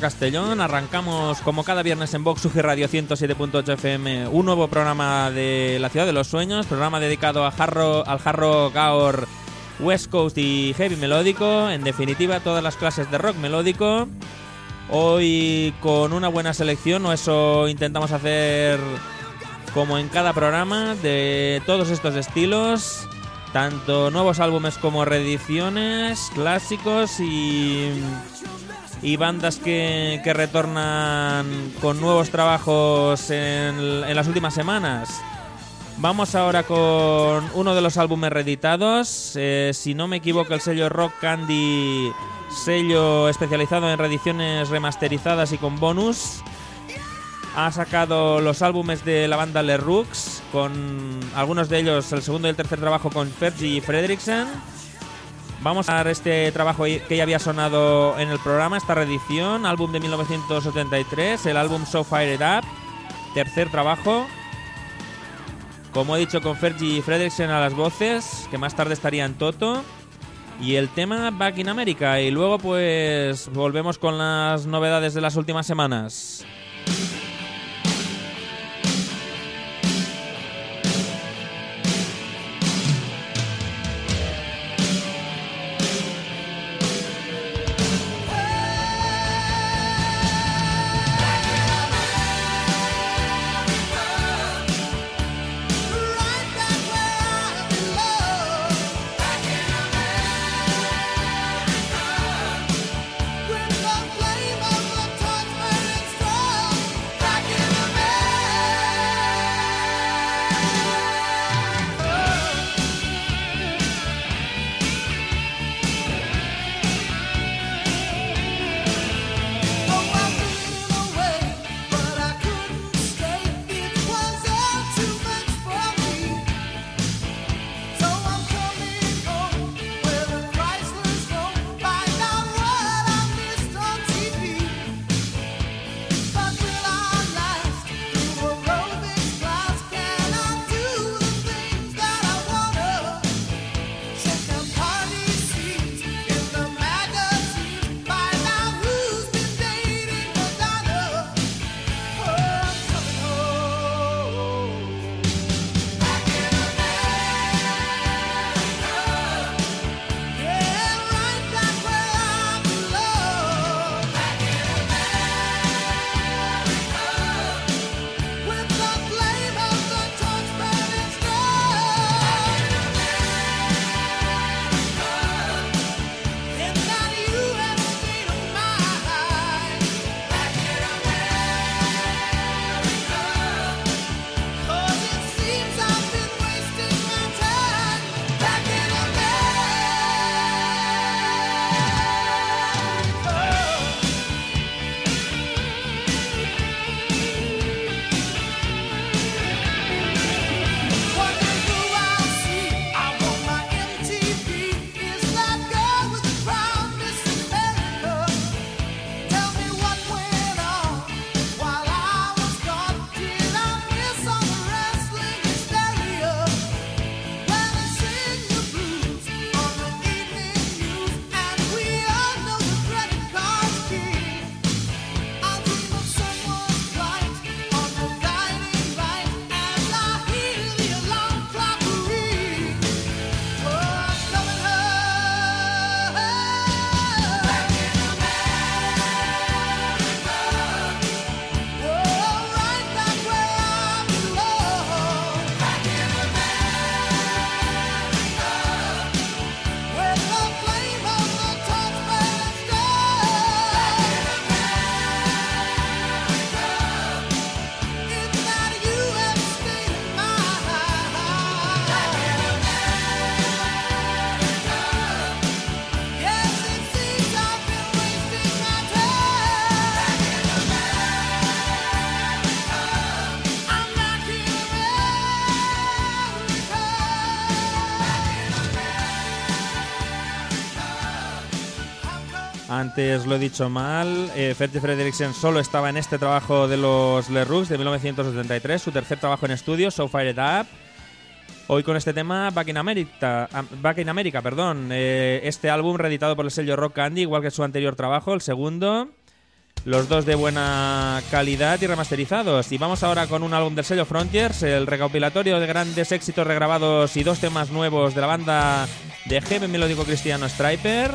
Castellón, arrancamos como cada viernes en Vox UG Radio 107.8 FM un nuevo programa de La Ciudad de los Sueños, programa dedicado a jarro, al jarro gaor West Coast y heavy melódico, en definitiva todas las clases de rock melódico. Hoy con una buena selección, o eso intentamos hacer como en cada programa, de todos estos estilos, tanto nuevos álbumes como reediciones, clásicos y y bandas que, que retornan con nuevos trabajos en, en las últimas semanas. Vamos ahora con uno de los álbumes reeditados. Eh, si no me equivoco, el sello Rock Candy, sello especializado en reediciones remasterizadas y con bonus, ha sacado los álbumes de la banda Le Rooks, con algunos de ellos el segundo y el tercer trabajo con Fergie Fredriksen. Vamos a dar este trabajo que ya había sonado en el programa, esta reedición, álbum de 1973, el álbum So Fire It Up, tercer trabajo. Como he dicho, con Fergie Fredricksen a las voces, que más tarde estaría en Toto. Y el tema Back in America. Y luego, pues, volvemos con las novedades de las últimas semanas. Antes lo he dicho mal, eh, Fergie solo estaba en este trabajo de los Le Roux de 1973, su tercer trabajo en estudio, So Fired Up. Hoy con este tema Back in America, Back in America perdón. Eh, este álbum reeditado por el sello Rock Candy, igual que su anterior trabajo, el segundo. Los dos de buena calidad y remasterizados. Y vamos ahora con un álbum del sello Frontiers, el recopilatorio de grandes éxitos regrabados y dos temas nuevos de la banda de heavy melódico cristiano Striper.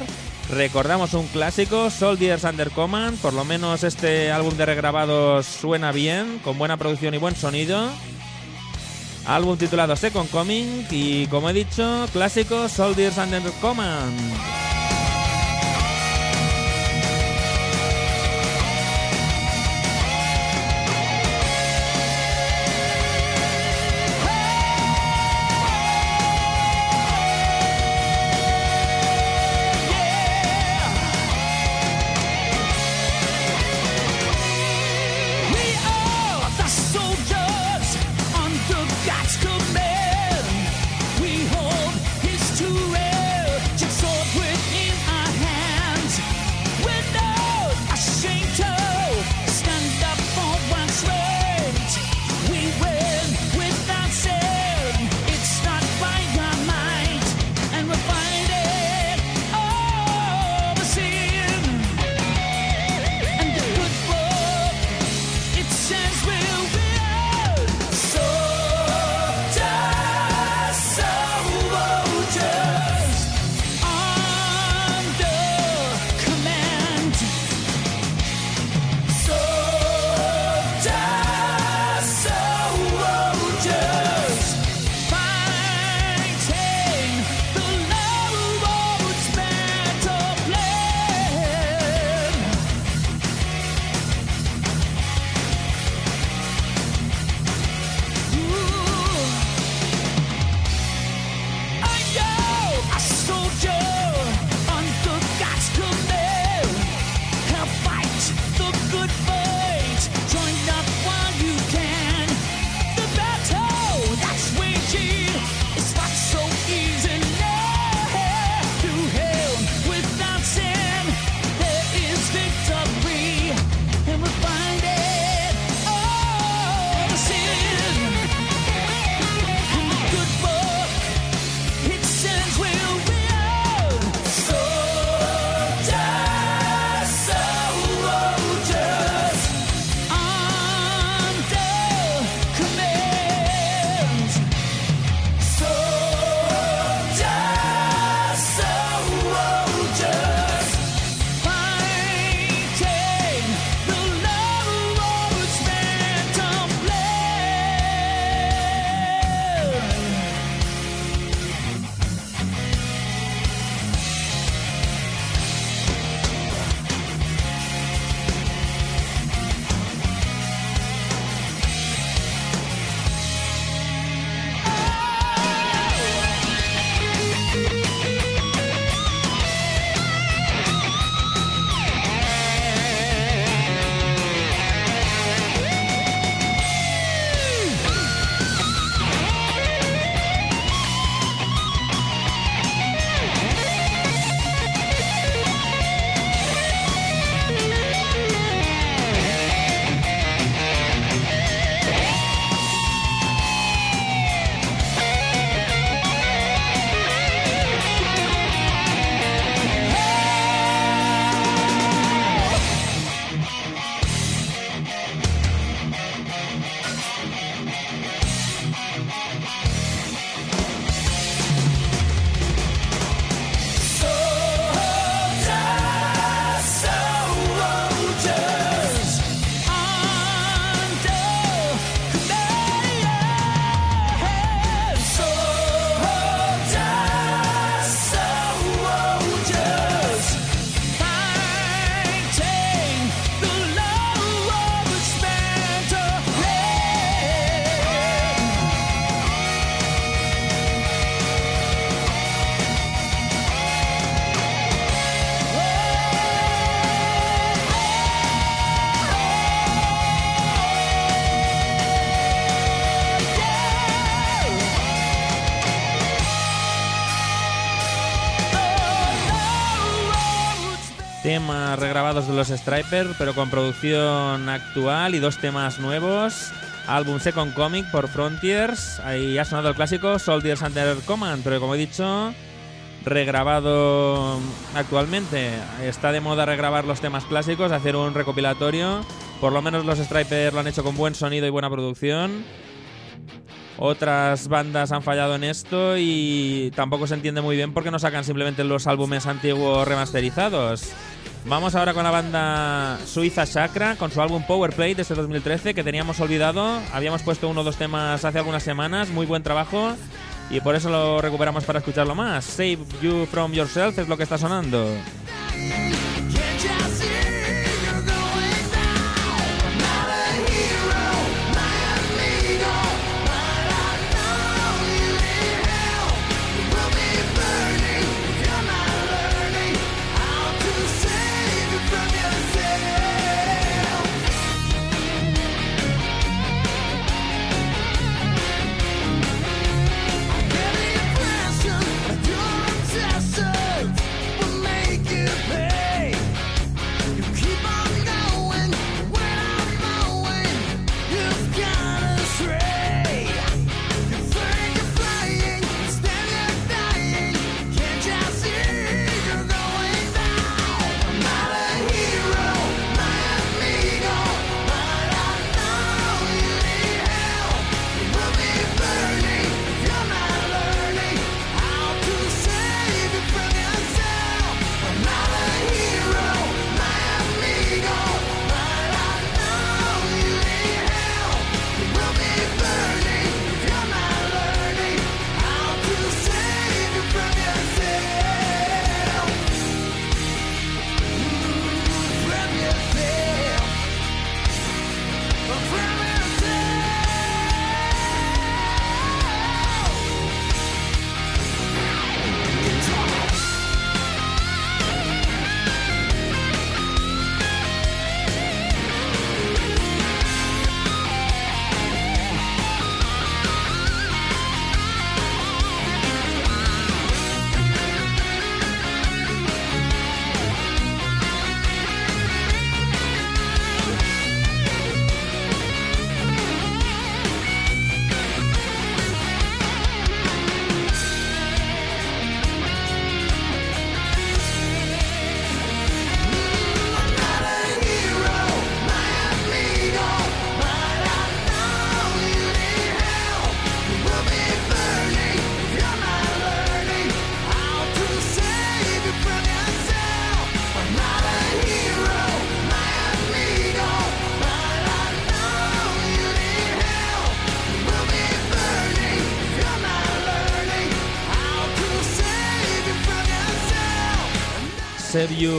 Recordamos un clásico, Soldiers Under Command. Por lo menos este álbum de regrabados suena bien, con buena producción y buen sonido. Álbum titulado Second Coming y, como he dicho, clásico Soldiers Under Command. De los Striper, pero con producción actual y dos temas nuevos. Álbum Second Comic por Frontiers. Ahí ha sonado el clásico Soldiers Under Command, pero como he dicho, regrabado actualmente. Está de moda regrabar los temas clásicos, hacer un recopilatorio. Por lo menos los Striper lo han hecho con buen sonido y buena producción. Otras bandas han fallado en esto y tampoco se entiende muy bien por qué no sacan simplemente los álbumes antiguos remasterizados. Vamos ahora con la banda suiza Chakra, con su álbum Power Play de este 2013, que teníamos olvidado. Habíamos puesto uno o dos temas hace algunas semanas, muy buen trabajo, y por eso lo recuperamos para escucharlo más. Save You From Yourself es lo que está sonando.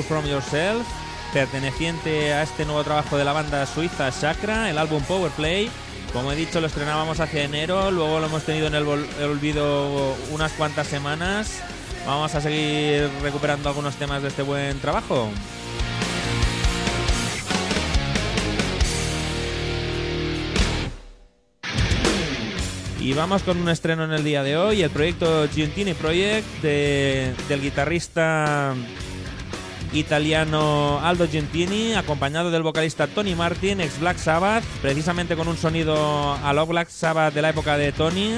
From Yourself, perteneciente a este nuevo trabajo de la banda suiza Chakra, el álbum Power Play. Como he dicho, lo estrenábamos hacia enero, luego lo hemos tenido en el, olvido unas cuantas semanas. Vamos a seguir recuperando algunos temas de este buen trabajo. Y vamos con un estreno en el día de hoy, el proyecto Giuntini Project de- del guitarrista italiano Aldo Gentini, acompañado del vocalista Tony Martin, ex Black Sabbath, precisamente con un sonido a lo Black Sabbath de la época de Tony.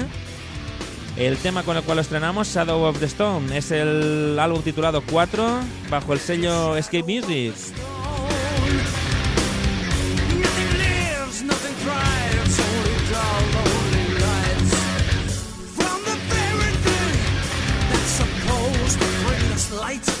El tema con el cual lo estrenamos, Shadow of the Stone, es el álbum titulado 4, bajo el sello Escape Music. Lights.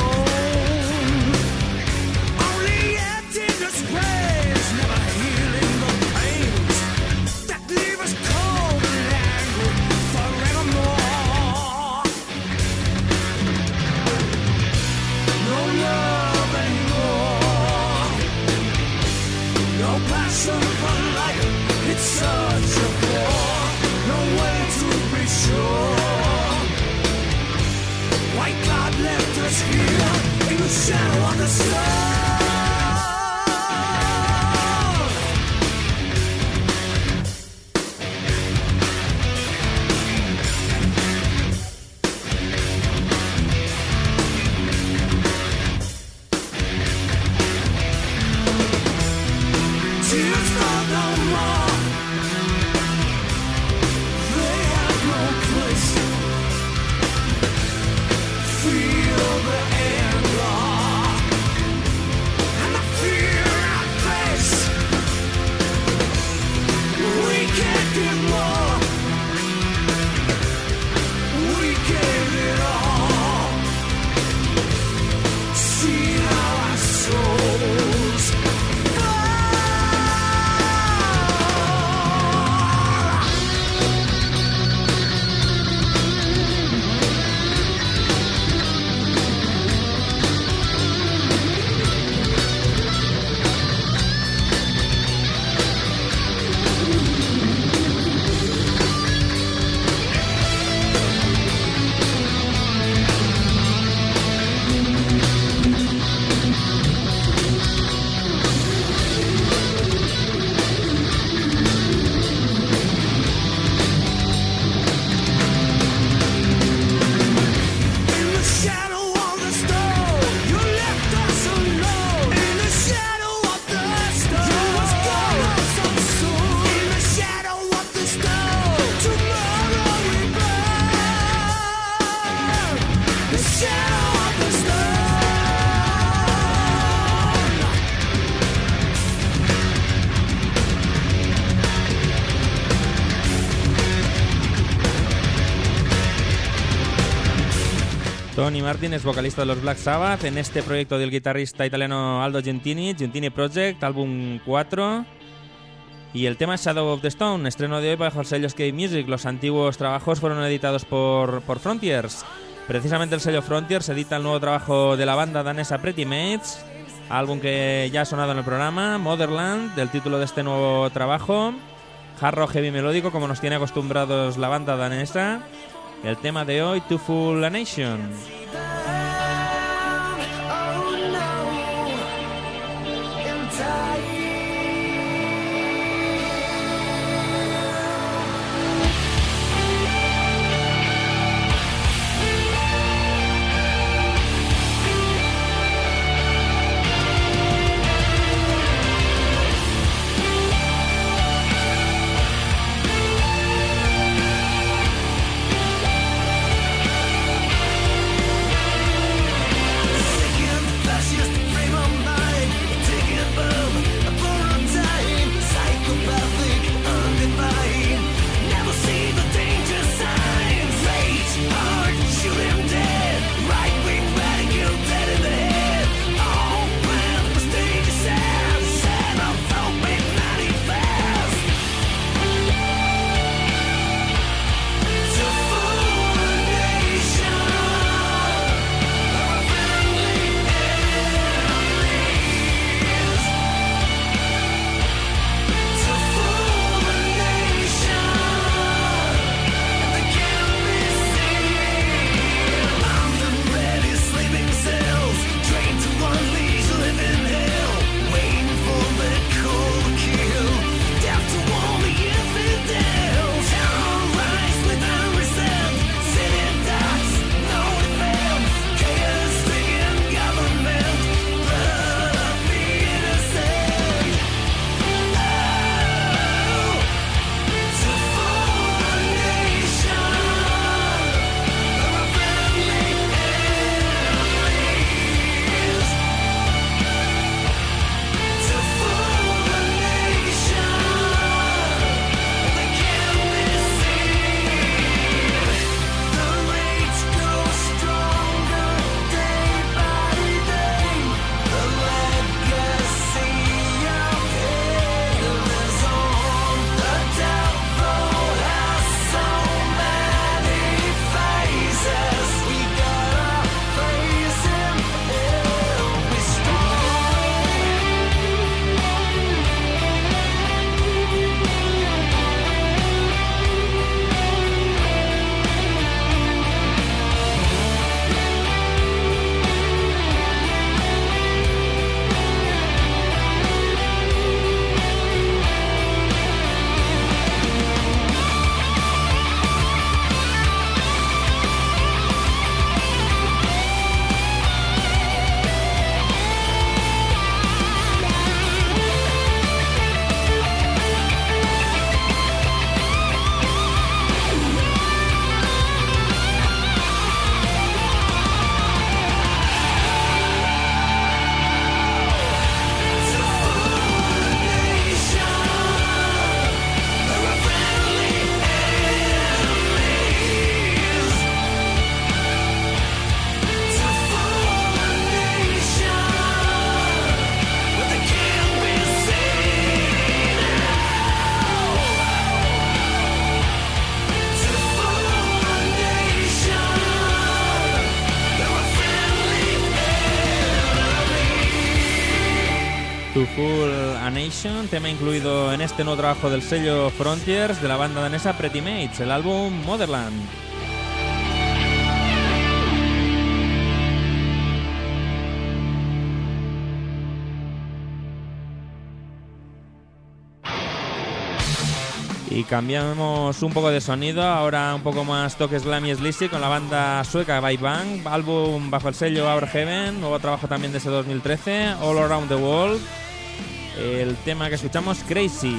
shadow Tony Martin es vocalista de los Black Sabbath en este proyecto del guitarrista italiano Aldo Gentini, Gentini Project, álbum 4. Y el tema Shadow of the Stone, estreno de hoy bajo el sello Skate Music. Los antiguos trabajos fueron editados por, por Frontiers. Precisamente el sello Frontiers edita el nuevo trabajo de la banda danesa Pretty Mates, álbum que ya ha sonado en el programa, Motherland, del título de este nuevo trabajo. Hard heavy melódico, como nos tiene acostumbrados la banda danesa. El tema de hoy, To Full a Nation. trabajo del sello Frontiers de la banda danesa Pretty Mates, el álbum Motherland. Y cambiamos un poco de sonido, ahora un poco más toque slam y sleazy con la banda sueca By Bang, álbum bajo el sello Our Heaven, nuevo trabajo también desde 2013, All Around the World el tema que escuchamos, Crazy.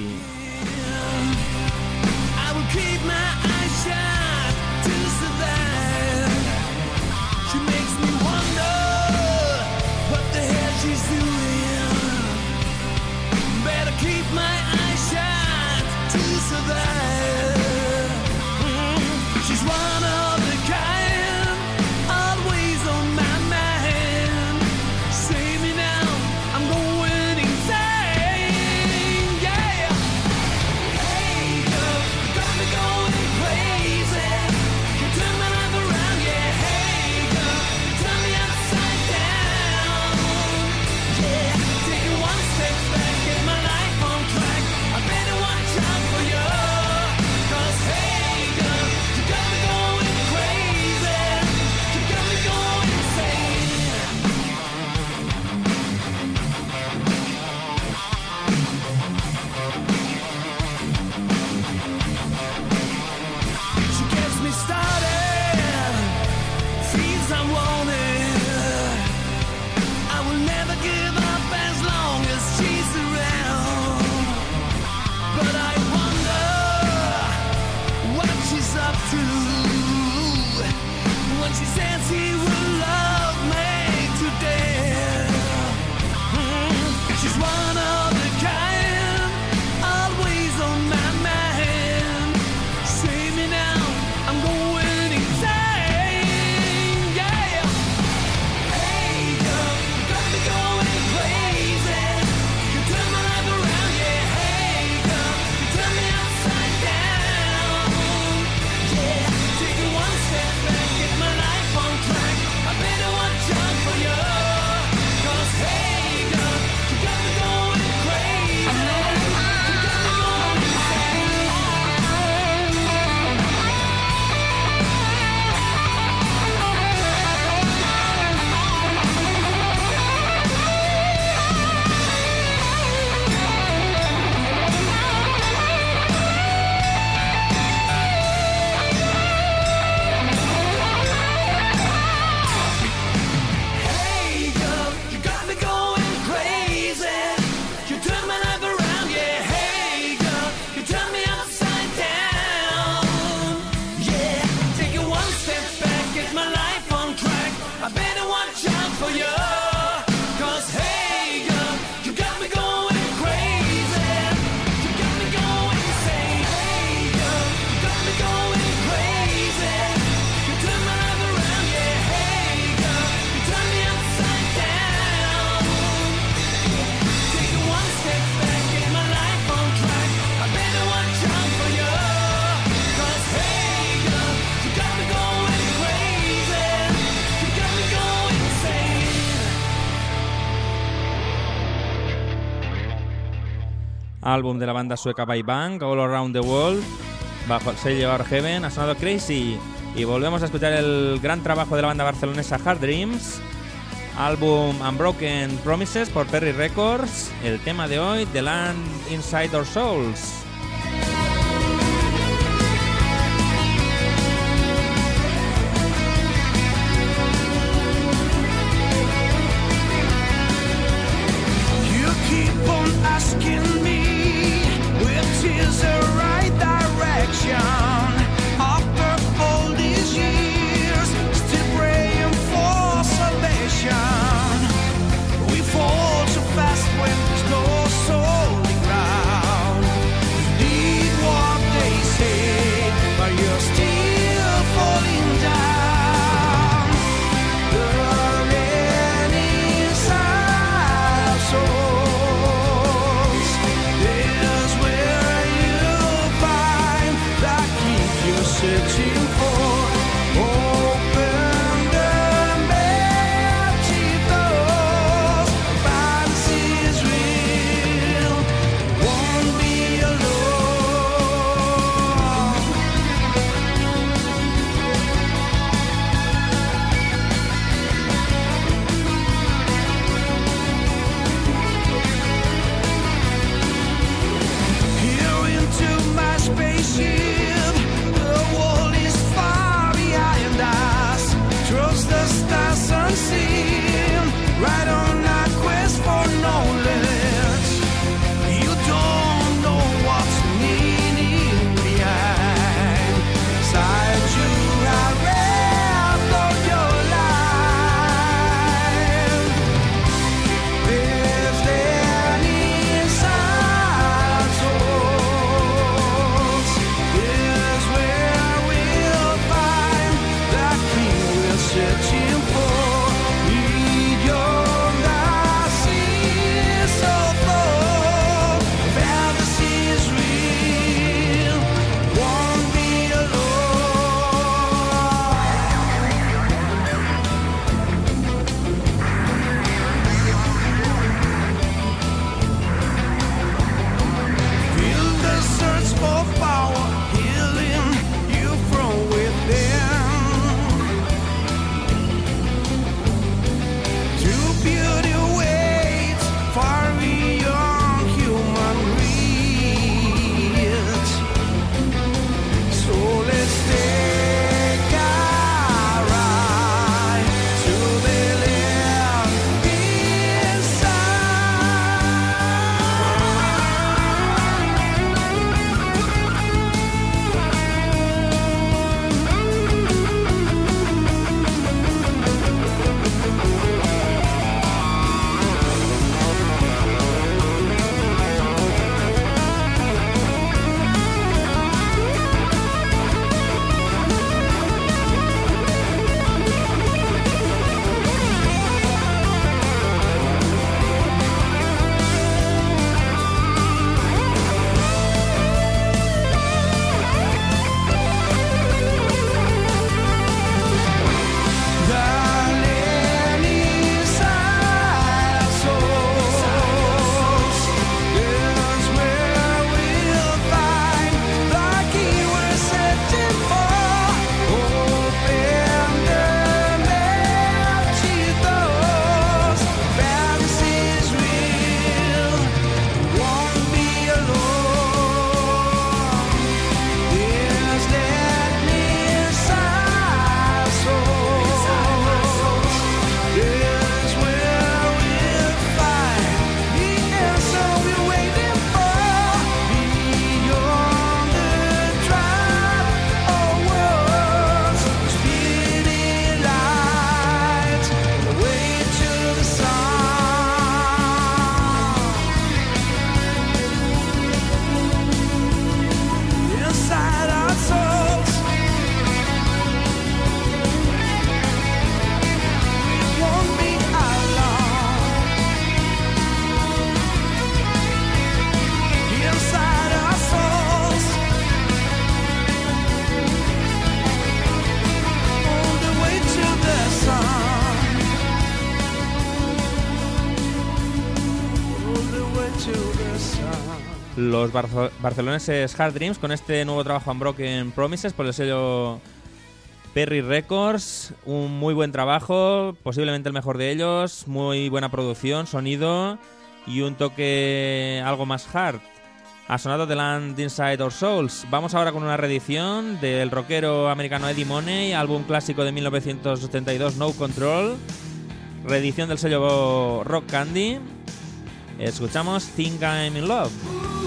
álbum de la banda sueca By Bank, All Around the World, bajo el sello Our Heaven, ha sonado Crazy. Y volvemos a escuchar el gran trabajo de la banda barcelonesa Hard Dreams, álbum Unbroken Promises por Perry Records, el tema de hoy, The Land Inside Our Souls. Los barceloneses Hard Dreams con este nuevo trabajo Unbroken Promises por el sello Perry Records. Un muy buen trabajo, posiblemente el mejor de ellos. Muy buena producción, sonido y un toque algo más hard. Ha sonado The Land Inside Our Souls. Vamos ahora con una reedición del rockero americano Eddie Money, álbum clásico de 1972 No Control. Reedición del sello Rock Candy. Escuchamos Think I'm in Love.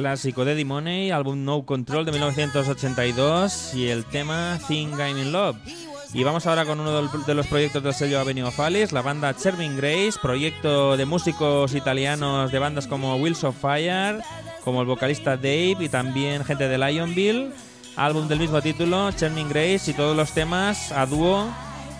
Clásico de Eddie Money, álbum No Control de 1982 y el tema Think I'm in Love. Y vamos ahora con uno de los proyectos del sello Avenue of la banda Chervin Grace, proyecto de músicos italianos de bandas como Wheels of Fire, como el vocalista Dave y también gente de Lionville. Álbum del mismo título, Chervin Grace y todos los temas a dúo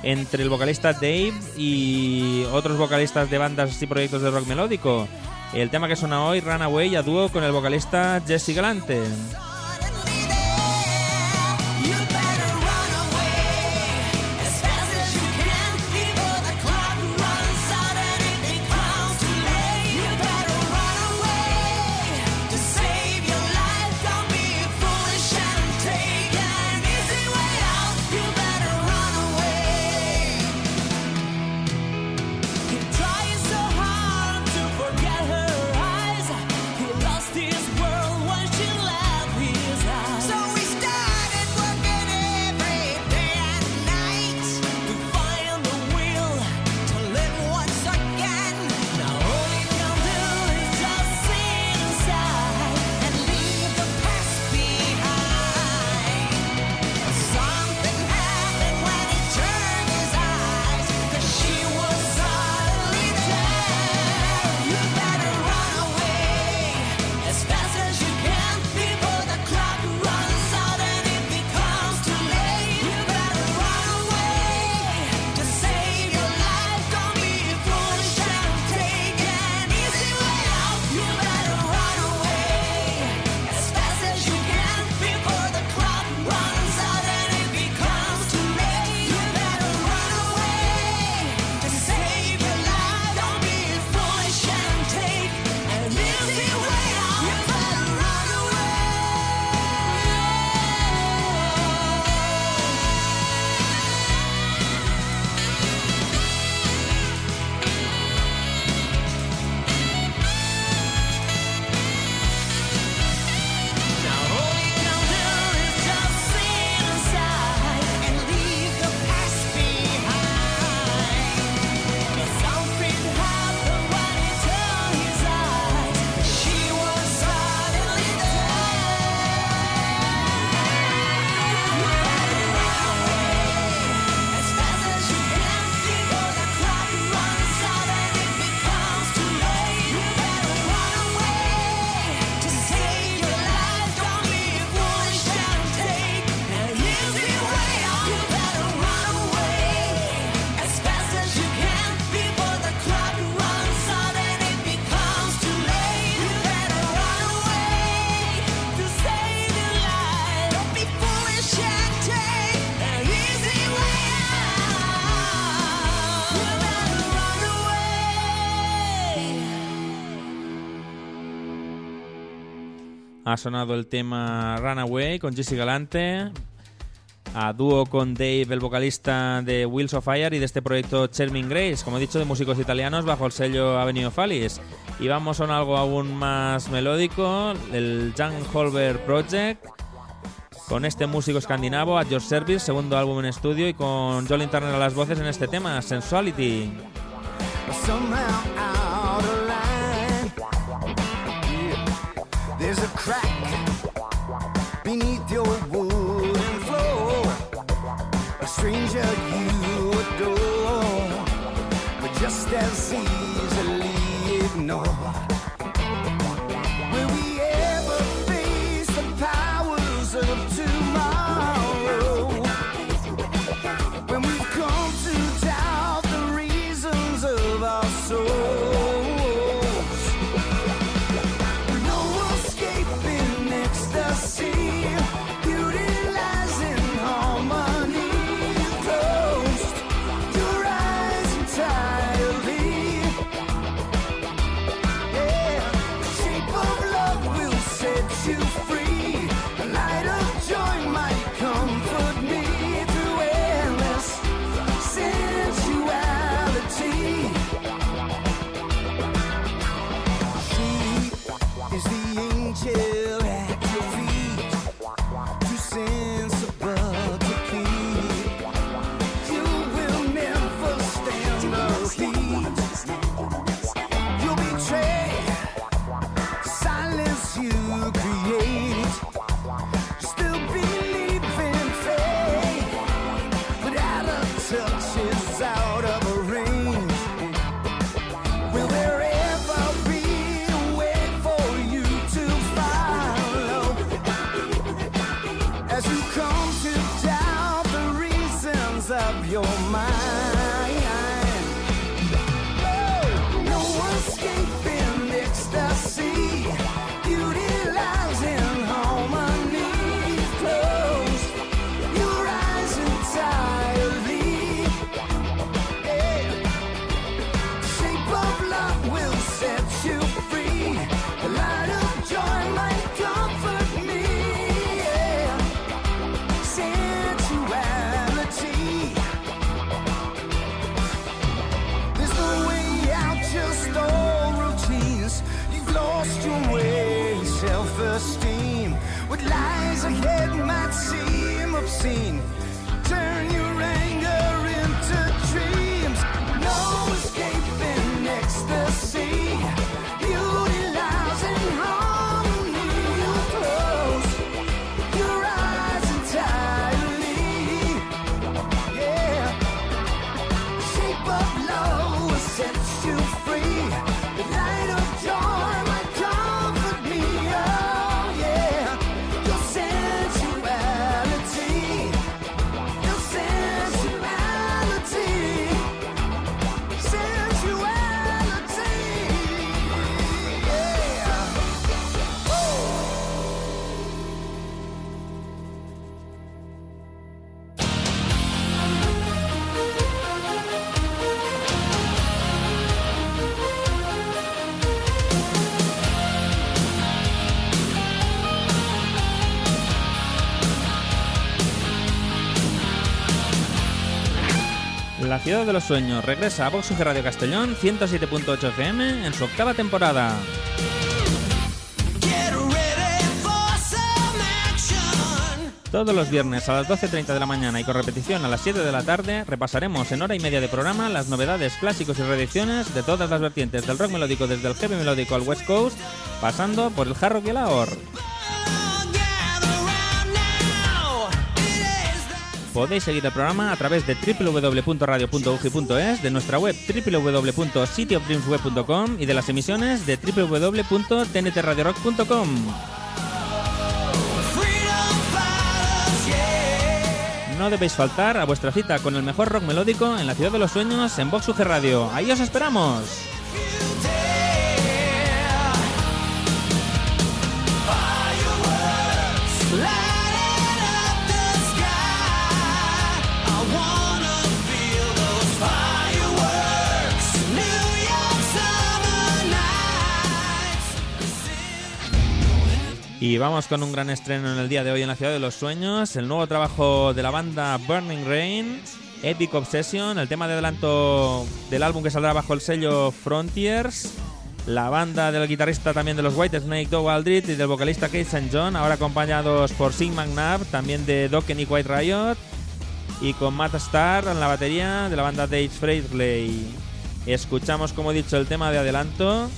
entre el vocalista Dave y otros vocalistas de bandas y proyectos de rock melódico. El tema que suena hoy, Runaway, a dúo con el vocalista Jesse Galante. Ha sonado el tema Runaway con Jesse Galante, a dúo con Dave, el vocalista de Wheels of Fire y de este proyecto Charming Grace, como he dicho, de músicos italianos bajo el sello Avenue Alice. Y vamos a un algo aún más melódico, el Jan Holber Project, con este músico escandinavo, At Your Service, segundo álbum en estudio, y con Jolin Turner a las voces en este tema, Sensuality. Your mind. scene. Ciudad de los sueños regresa a Vox UG Radio Castellón 107.8 FM en su octava temporada. Todos los viernes a las 12.30 de la mañana y con repetición a las 7 de la tarde repasaremos en hora y media de programa las novedades, clásicos y reediciones de todas las vertientes del rock melódico desde el heavy melódico al West Coast, pasando por el hard rock y el ahorro. Podéis seguir el programa a través de www.radio.ugi.es, de nuestra web www.cityofdreamsweb.com y de las emisiones de www.tntradiorock.com. No debéis faltar a vuestra cita con el mejor rock melódico en la ciudad de los sueños en Vox UG Radio. Ahí os esperamos. Y vamos con un gran estreno en el día de hoy en la Ciudad de los Sueños, el nuevo trabajo de la banda Burning Rain, Epic Obsession, el tema de adelanto del álbum que saldrá bajo el sello Frontiers, la banda del guitarrista también de los White Snake, Doug Aldrich, y del vocalista Kate St. John, ahora acompañados por Sig McNabb, también de Dokken y White Riot, y con Matt Starr en la batería de la banda Dave Freightley. Escuchamos, como he dicho, el tema de adelanto,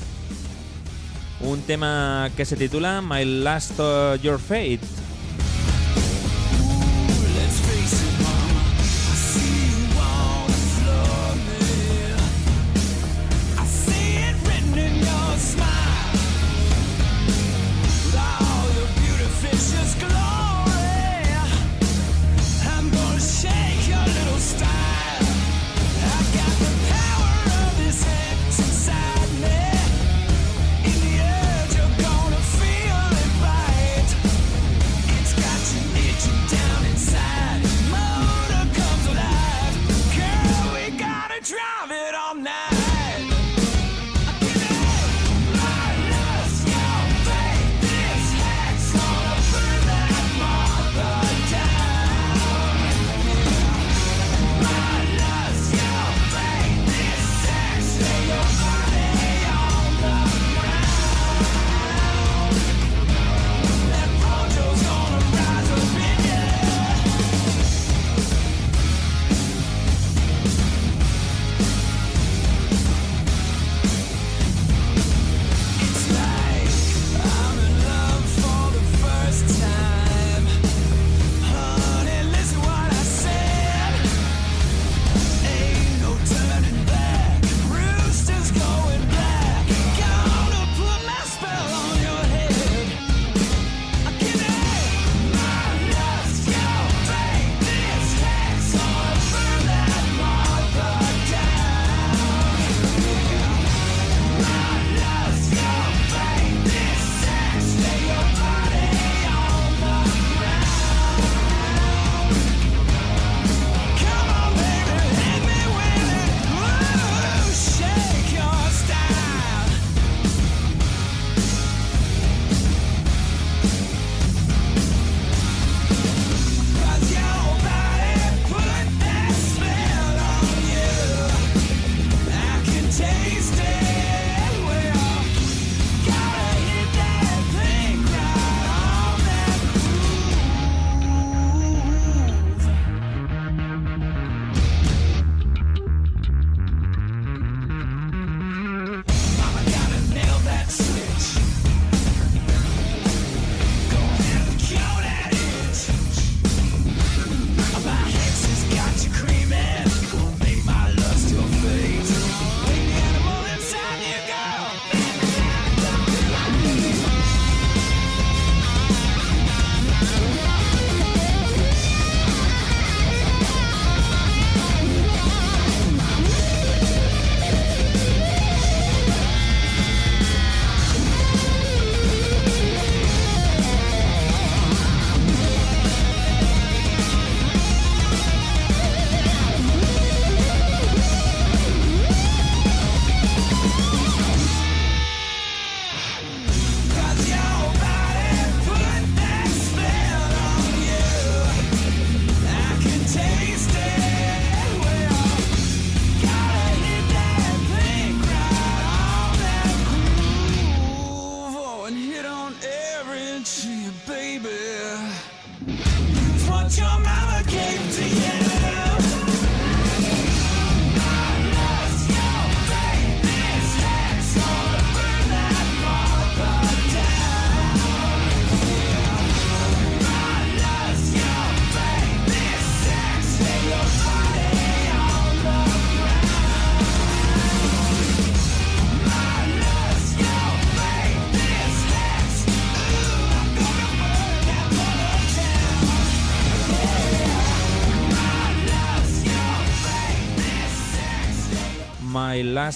un tema que se titula My Last uh, Your Fate.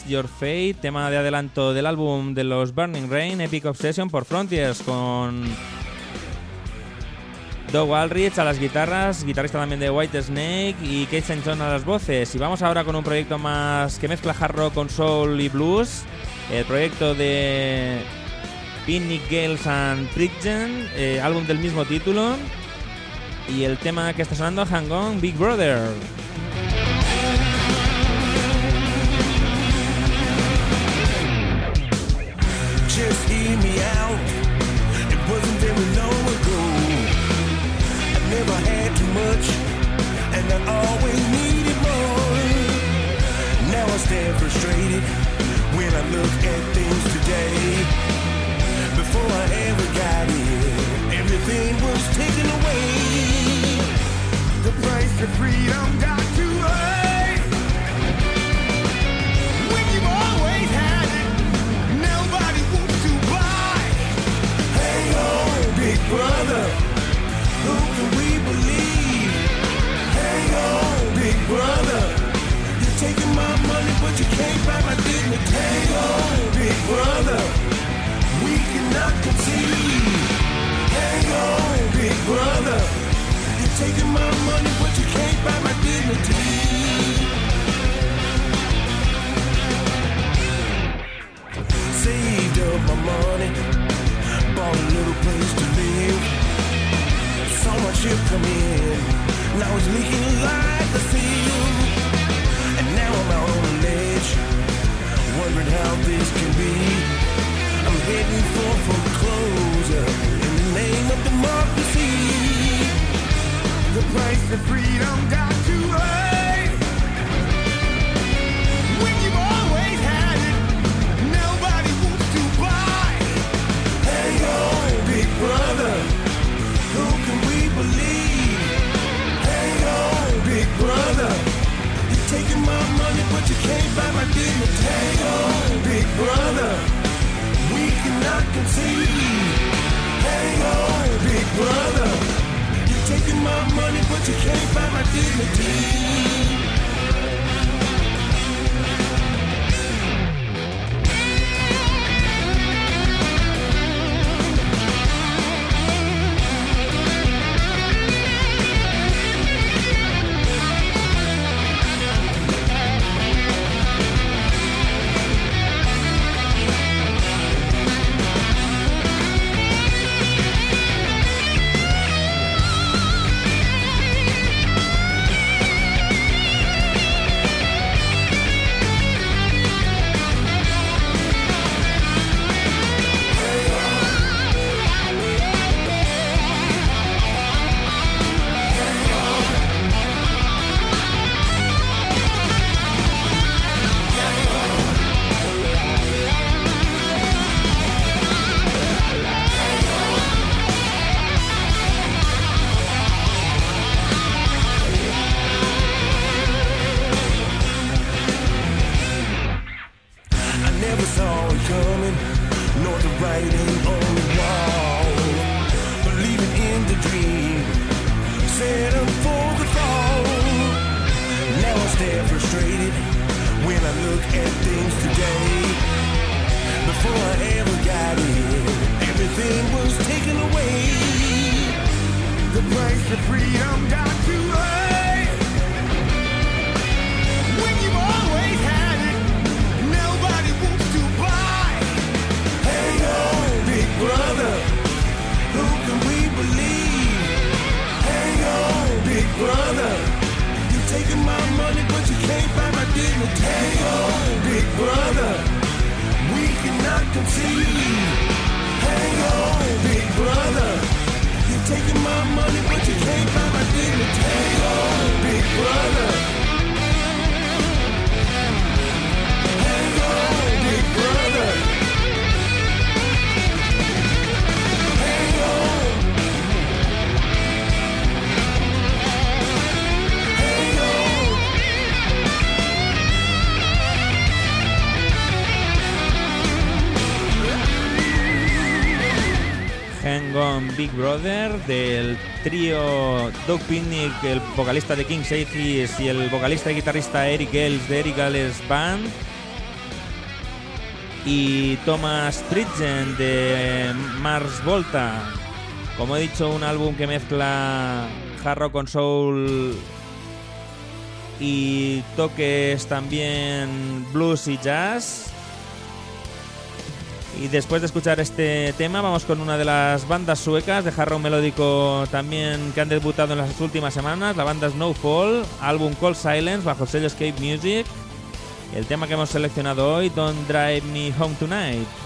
Your Fate, tema de adelanto del álbum de los Burning Rain, Epic Obsession por Frontiers, con Doug Aldrich a las guitarras, guitarrista también de White Snake y Kate St. John a las voces. Y vamos ahora con un proyecto más que mezcla hard rock con soul y blues, el proyecto de Picnic Girls and Pridgen, eh, álbum del mismo título. Y el tema que está sonando, Hang On, Big Brother. Hear me out. It wasn't very long ago. I never had too much, and I always needed more. Now I stand frustrated when I look at things today. Before I ever got here, everything was taken away. The price of freedom got too high. When you've brother. Who can we believe? Hang on, big brother. You're taking my money, but you can't buy my dignity. Hang on, big brother. We cannot conceive. Hang on, big brother. You're taking my money, but you can't buy my dignity. Saved up my money, bought a little place to live. Saw my ship come in, now it's leaking like a sieve. And now I'm out on the ledge, wondering how this can be. I'm heading for foreclosure in the name of democracy. The price of freedom Brother del trío Doug Pinnick, el vocalista de King's Atheist y el vocalista y guitarrista Eric Ells de Eric Ells Band y Thomas Pridgen de Mars Volta. Como he dicho, un álbum que mezcla hard rock con soul y toques también blues y jazz. Y después de escuchar este tema, vamos con una de las bandas suecas de rock melódico también que han debutado en las últimas semanas, la banda Snowfall, álbum Cold Silence bajo el sello Escape Music. El tema que hemos seleccionado hoy, Don't Drive Me Home Tonight.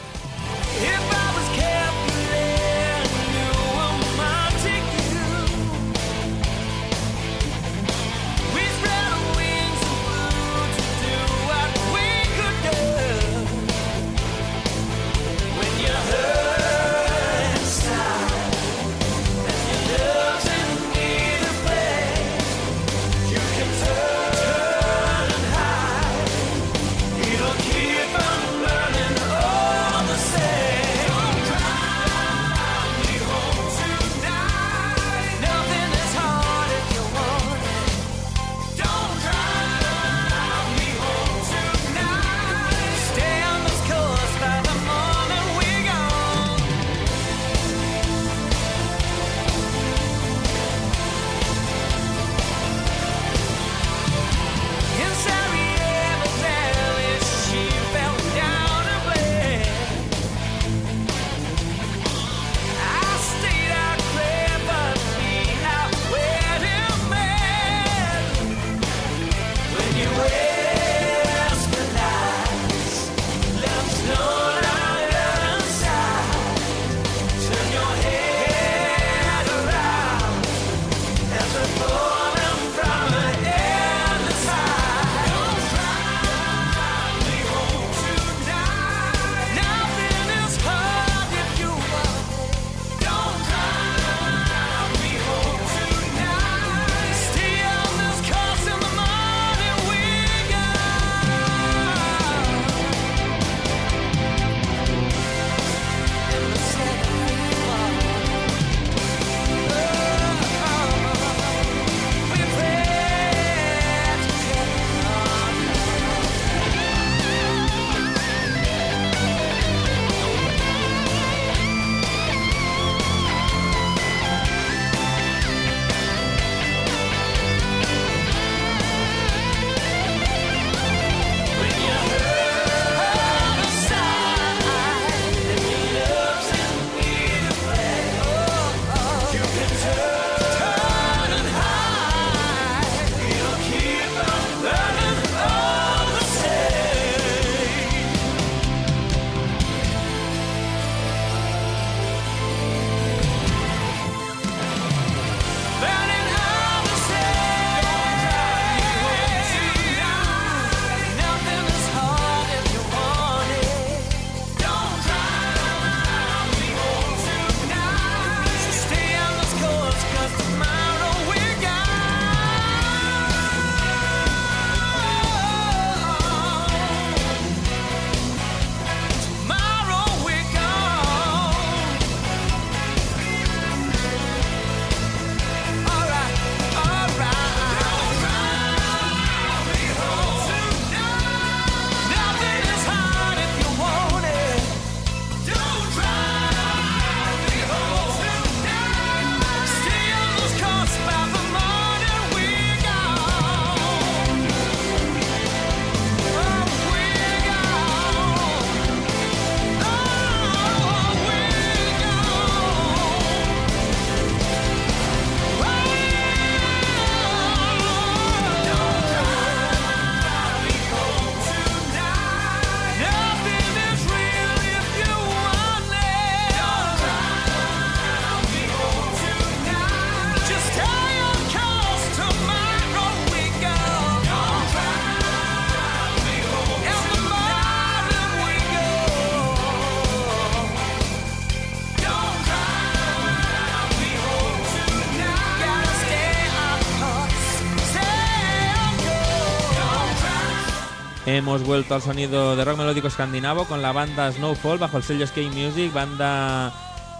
Hemos vuelto al sonido de rock melódico escandinavo con la banda Snowfall bajo el sello Skate Music, banda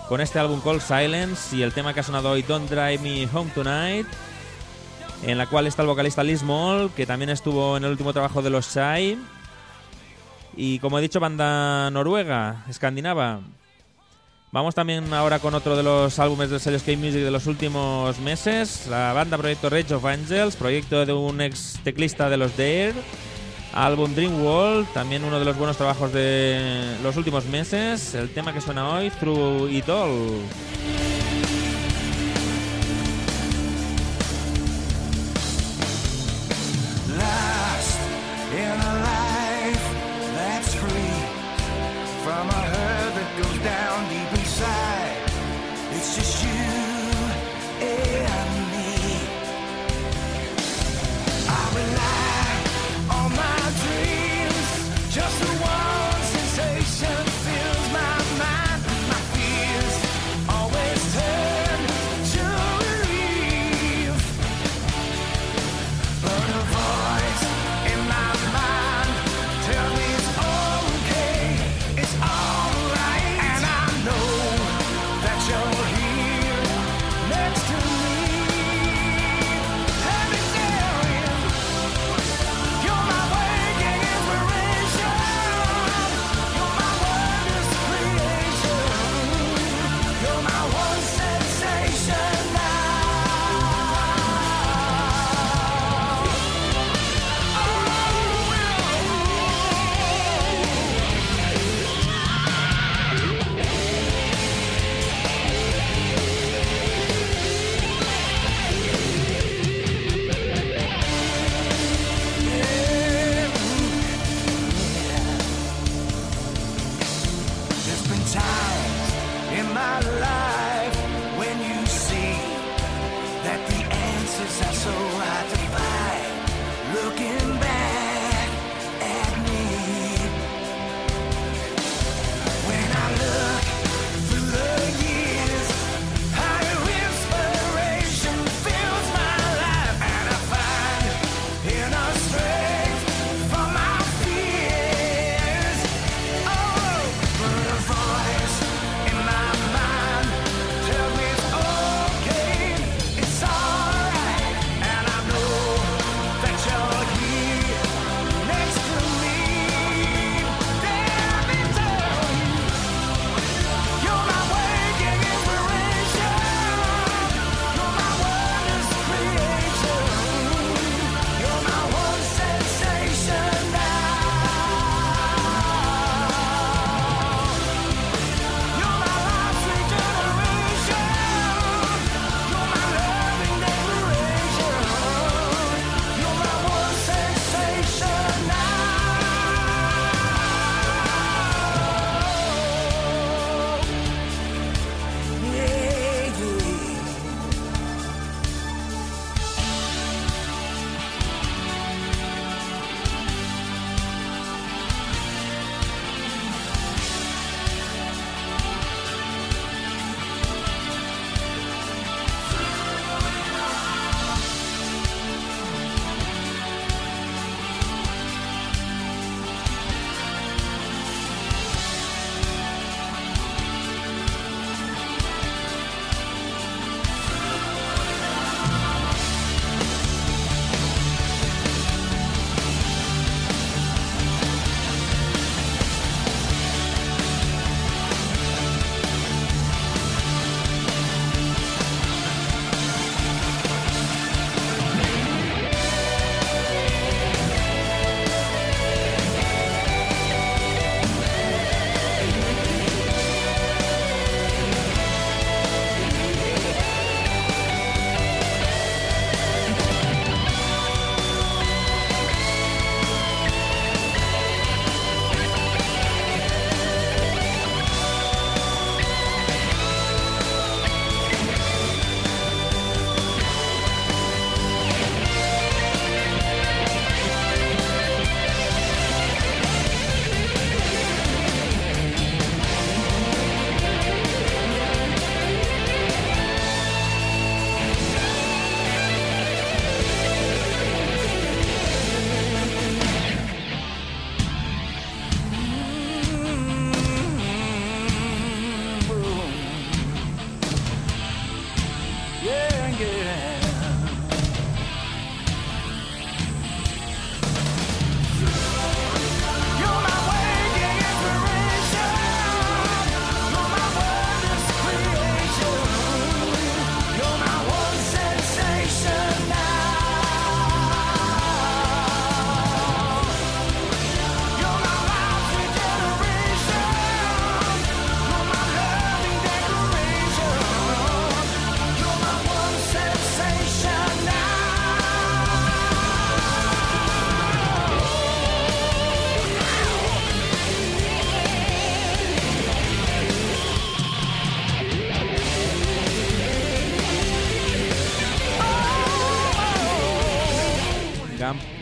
con este álbum Called Silence y el tema que ha sonado hoy Don't Drive Me Home Tonight, en la cual está el vocalista Liz Moll, que también estuvo en el último trabajo de los Shai. Y como he dicho, banda noruega, escandinava. Vamos también ahora con otro de los álbumes del sello Skate Music de los últimos meses, la banda proyecto Rage of Angels, proyecto de un ex teclista de los Dare, álbum Dream World, también uno de los buenos trabajos de los últimos meses. El tema que suena hoy, Through It All.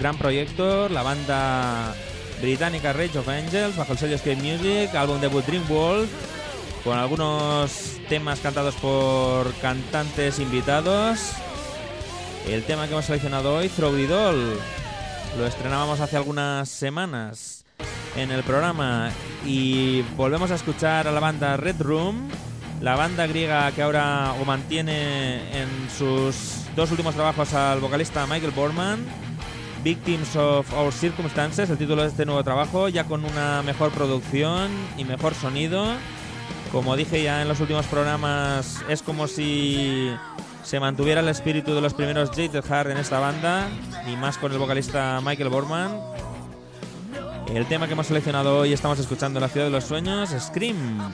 Grand Projector, la banda británica Rage of Angels, bajo el sello Escape Music, álbum debut Dreamworld, con algunos temas cantados por cantantes invitados. El tema que hemos seleccionado hoy, Throw the Doll, lo estrenábamos hace algunas semanas en el programa y volvemos a escuchar a la banda Red Room, la banda griega que ahora mantiene en sus dos últimos trabajos al vocalista Michael Borman, Victims of Our Circumstances, el título de este nuevo trabajo, ya con una mejor producción y mejor sonido. Como dije ya en los últimos programas, es como si se mantuviera el espíritu de los primeros Jaded Heart en esta banda, y más con el vocalista Michael Borman. El tema que hemos seleccionado hoy estamos escuchando en la ciudad de los sueños, Scream.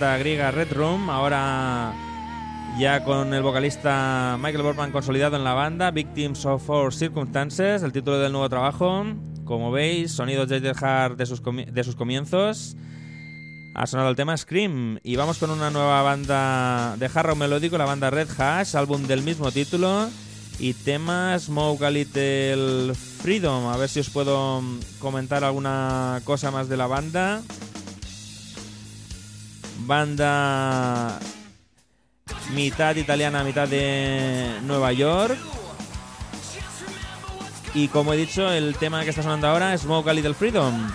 Banda griega Red Room, ahora ya con el vocalista Michael Borman consolidado en la banda, Victims of Our Circumstances, el título del nuevo trabajo. Como veis, sonidos de Heart de sus, comienzos. Ha sonado el tema Scream y vamos con una nueva banda de hard rock melódico, la banda Red Hash, álbum del mismo título y tema Smoke a Little Freedom. A ver si os puedo comentar alguna cosa más de la banda. Banda mitad italiana, mitad de Nueva York. Y como he dicho, el tema que está sonando ahora es Smoke a Little Freedom.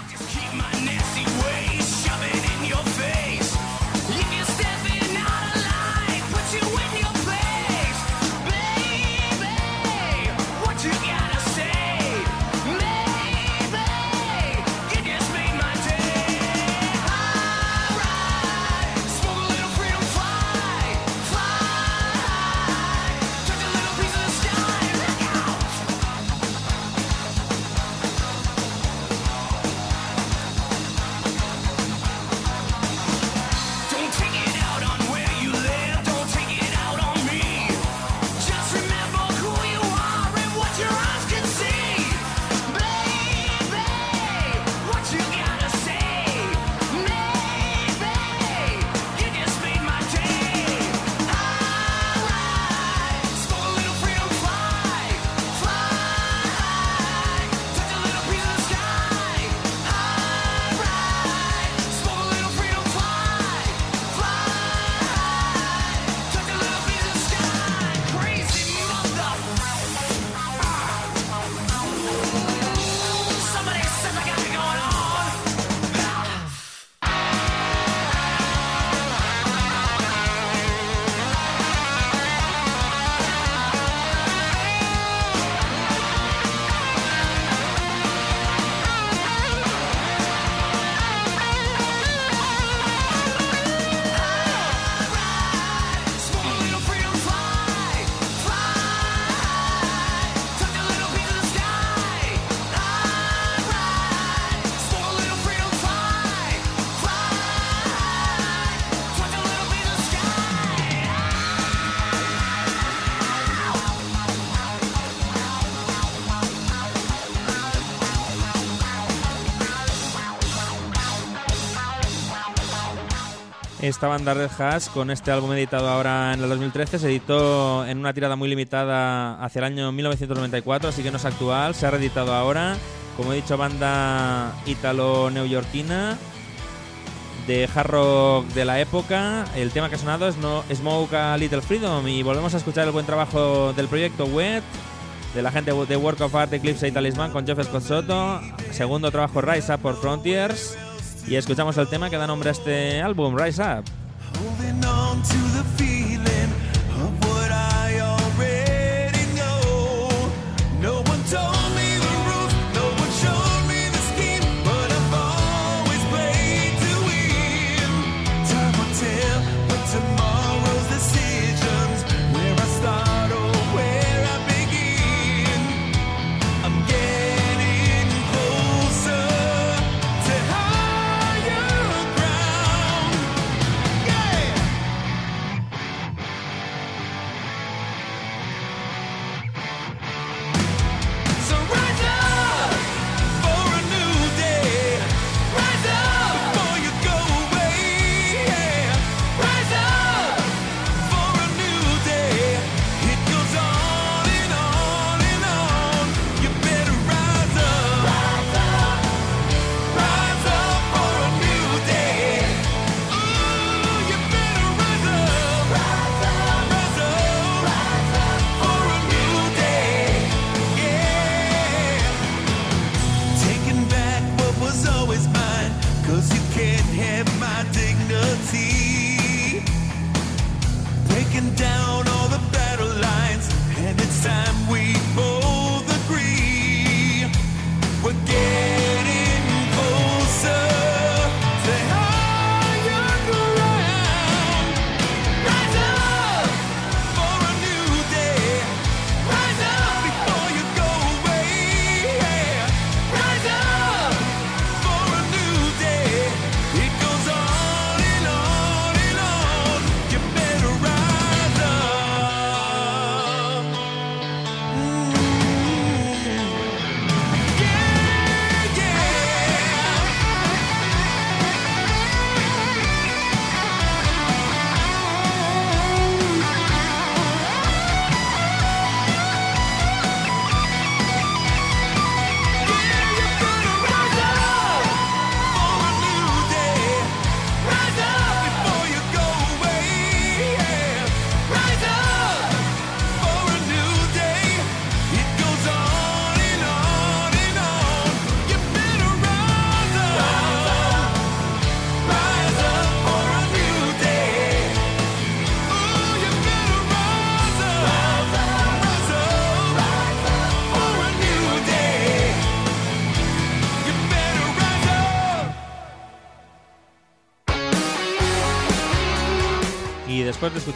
Esta banda Red Hash con este álbum editado ahora en el 2013. Se editó en una tirada muy limitada hacia el año 1994, así que no es actual. Se ha reeditado ahora. Como he dicho, banda ítalo-neoyorquina de hard rock de la época. El tema que ha sonado es no, Smoke a Little Freedom y volvemos a escuchar el buen trabajo del proyecto Wet, de la gente de Work of Art Eclipse y Talisman con Jeff Scott. Segundo trabajo Rise Up por Frontiers. Y escuchamos el tema que da nombre a este álbum, Rise Up.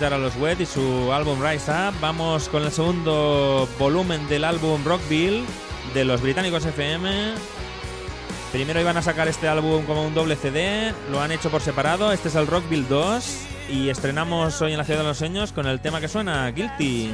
A los Wet y su álbum Rise Up, vamos con el segundo volumen del álbum Rockville de los británicos FM. Primero iban a sacar este álbum como un doble CD, lo han hecho por separado. Este es el Rockville 2 y estrenamos hoy en la Ciudad de los Sueños con el tema que suena Guilty.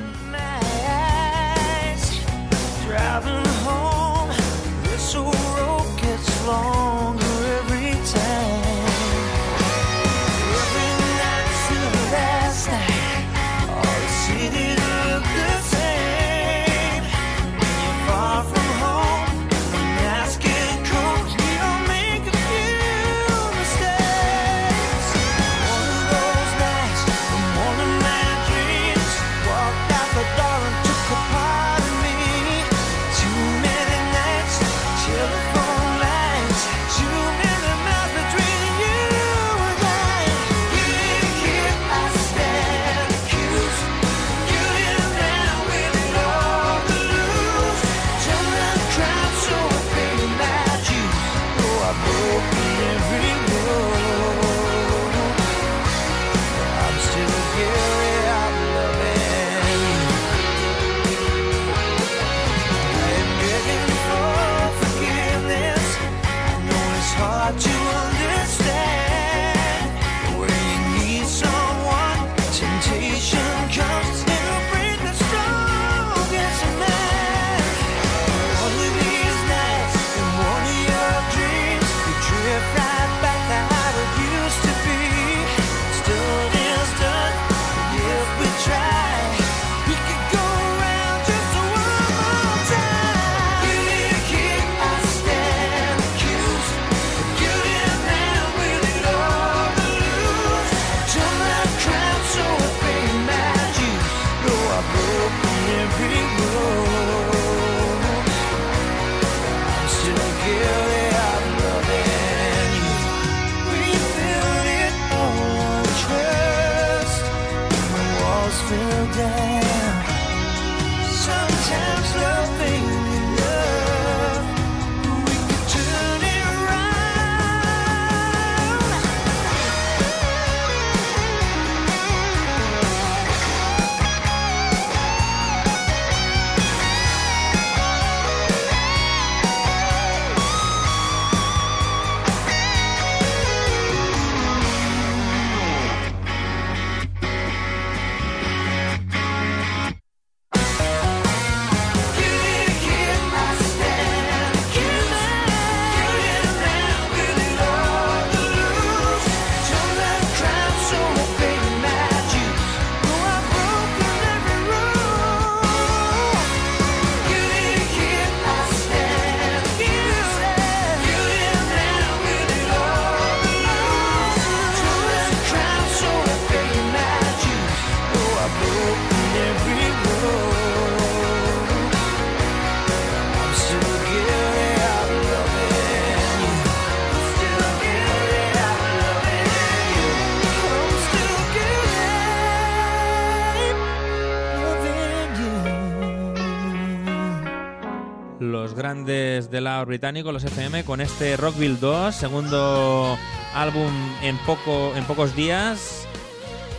grandes del lado británico, los FM, con este Rockville 2, segundo álbum en, poco, en pocos días.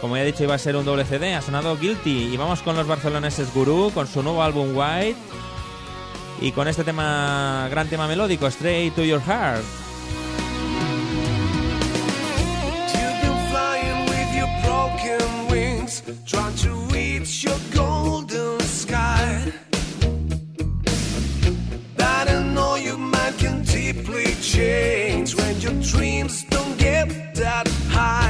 Como ya he dicho, iba a ser un doble CD, ha sonado Guilty. Y vamos con los barceloneses Guru, con su nuevo álbum White. Y con este tema, gran tema melódico, Straight to Your Heart. dreams don't get that high.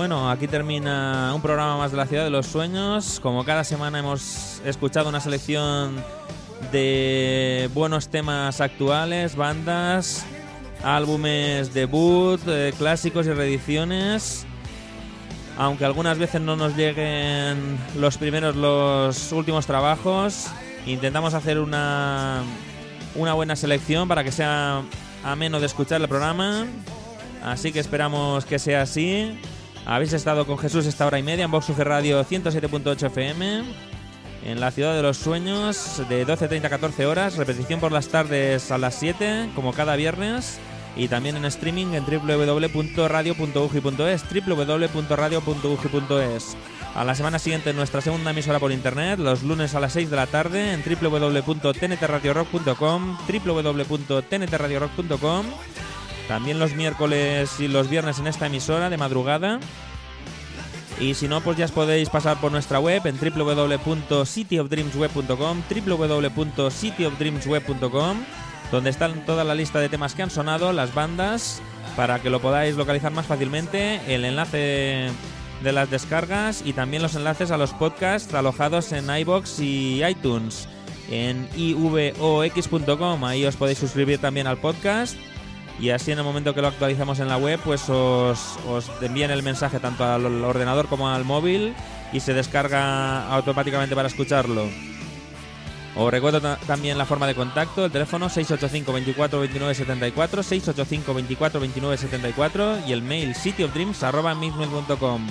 Bueno, aquí termina un programa más de la Ciudad de los Sueños. Como cada semana hemos escuchado una selección de buenos temas actuales, bandas, álbumes debut, eh, clásicos y reediciones. Aunque algunas veces no nos lleguen los primeros, los últimos trabajos, intentamos hacer una, una buena selección para que sea ameno de escuchar el programa. Así que esperamos que sea así. Habéis estado con Jesús esta hora y media en Vox Radio 107.8 FM. En la ciudad de los sueños de 12.30 a 14 horas. Repetición por las tardes a las 7, como cada viernes. Y también en streaming en www.radio.uji.es. www.radio.uji.es. A la semana siguiente en nuestra segunda emisora por internet, los lunes a las 6 de la tarde en www.tntradiorock.com. www.tntradiorock.com. También los miércoles y los viernes en esta emisora de madrugada. Y si no, pues ya os podéis pasar por nuestra web en www.cityofdreamsweb.com, www.cityofdreamsweb.com, donde están toda la lista de temas que han sonado, las bandas, para que lo podáis localizar más fácilmente, el enlace de las descargas y también los enlaces a los podcasts alojados en iBox y iTunes, en ivox.com, ahí os podéis suscribir también al podcast y así en el momento que lo actualizamos en la web pues os, os envían el mensaje tanto al ordenador como al móvil y se descarga automáticamente para escucharlo. Os recuerdo ta- también la forma de contacto, el teléfono 685 24 29 74, 685 24 29 74 y el mail cityofdreams.mixmail.com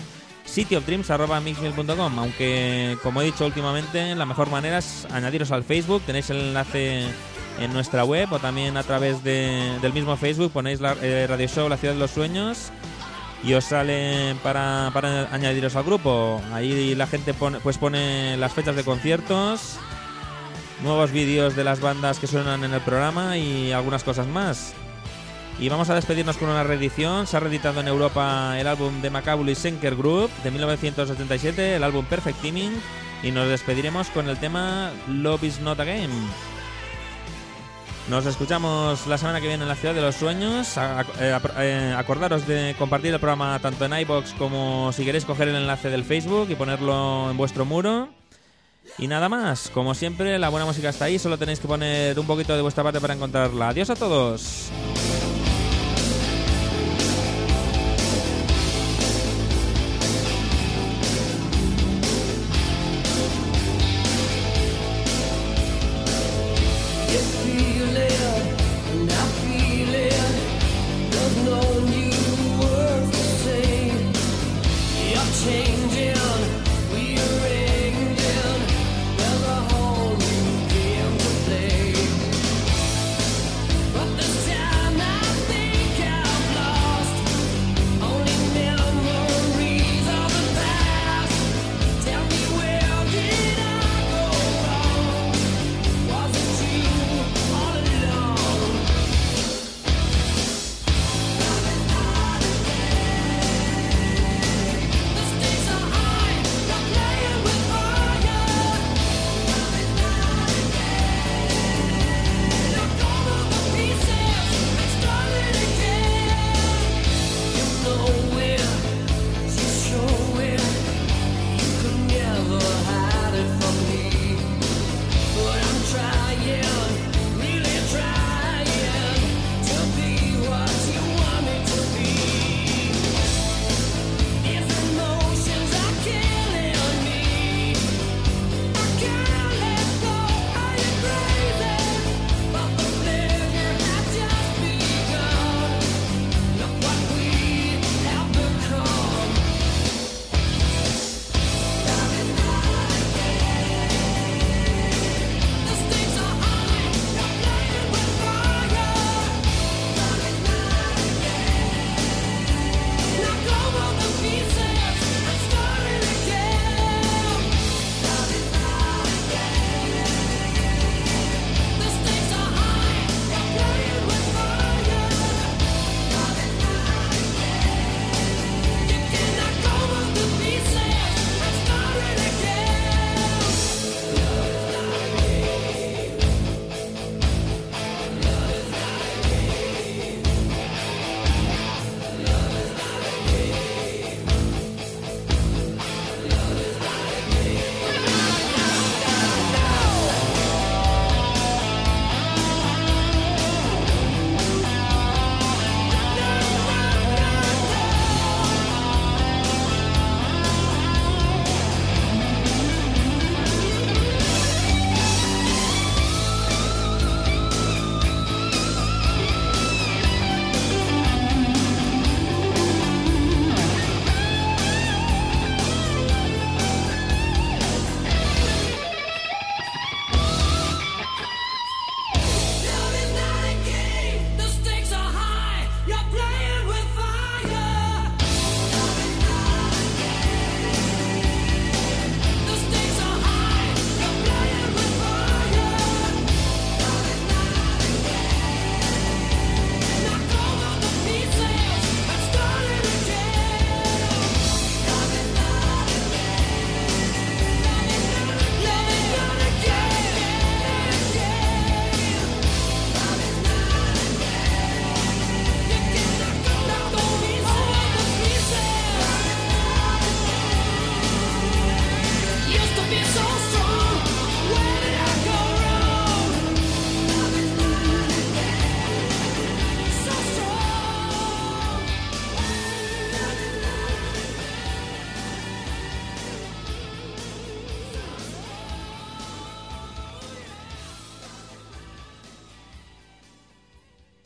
cityofdreams.mixmail.com aunque como he dicho últimamente la mejor manera es añadiros al Facebook, tenéis el enlace en nuestra web o también a través de- del mismo Facebook ponéis la eh, Radio Show La Ciudad de los Sueños y os sale para, para añadiros al grupo. Ahí la gente pone, pues pone las fechas de conciertos, nuevos vídeos de las bandas que suenan en el programa y algunas cosas más. Y vamos a despedirnos con una reedición. Se ha reeditado en Europa el álbum de Macabulous Senker Group de 1977, el álbum Perfect Teaming. Y nos despediremos con el tema Love is Not a Game. Nos escuchamos la semana que viene en la Ciudad de los Sueños. Eh, eh, acordaros de compartir el programa tanto en iBox como si queréis coger el enlace del Facebook y ponerlo en vuestro muro. Y nada más, como siempre, la buena música está ahí, solo tenéis que poner un poquito de vuestra parte para encontrarla. Adiós a todos.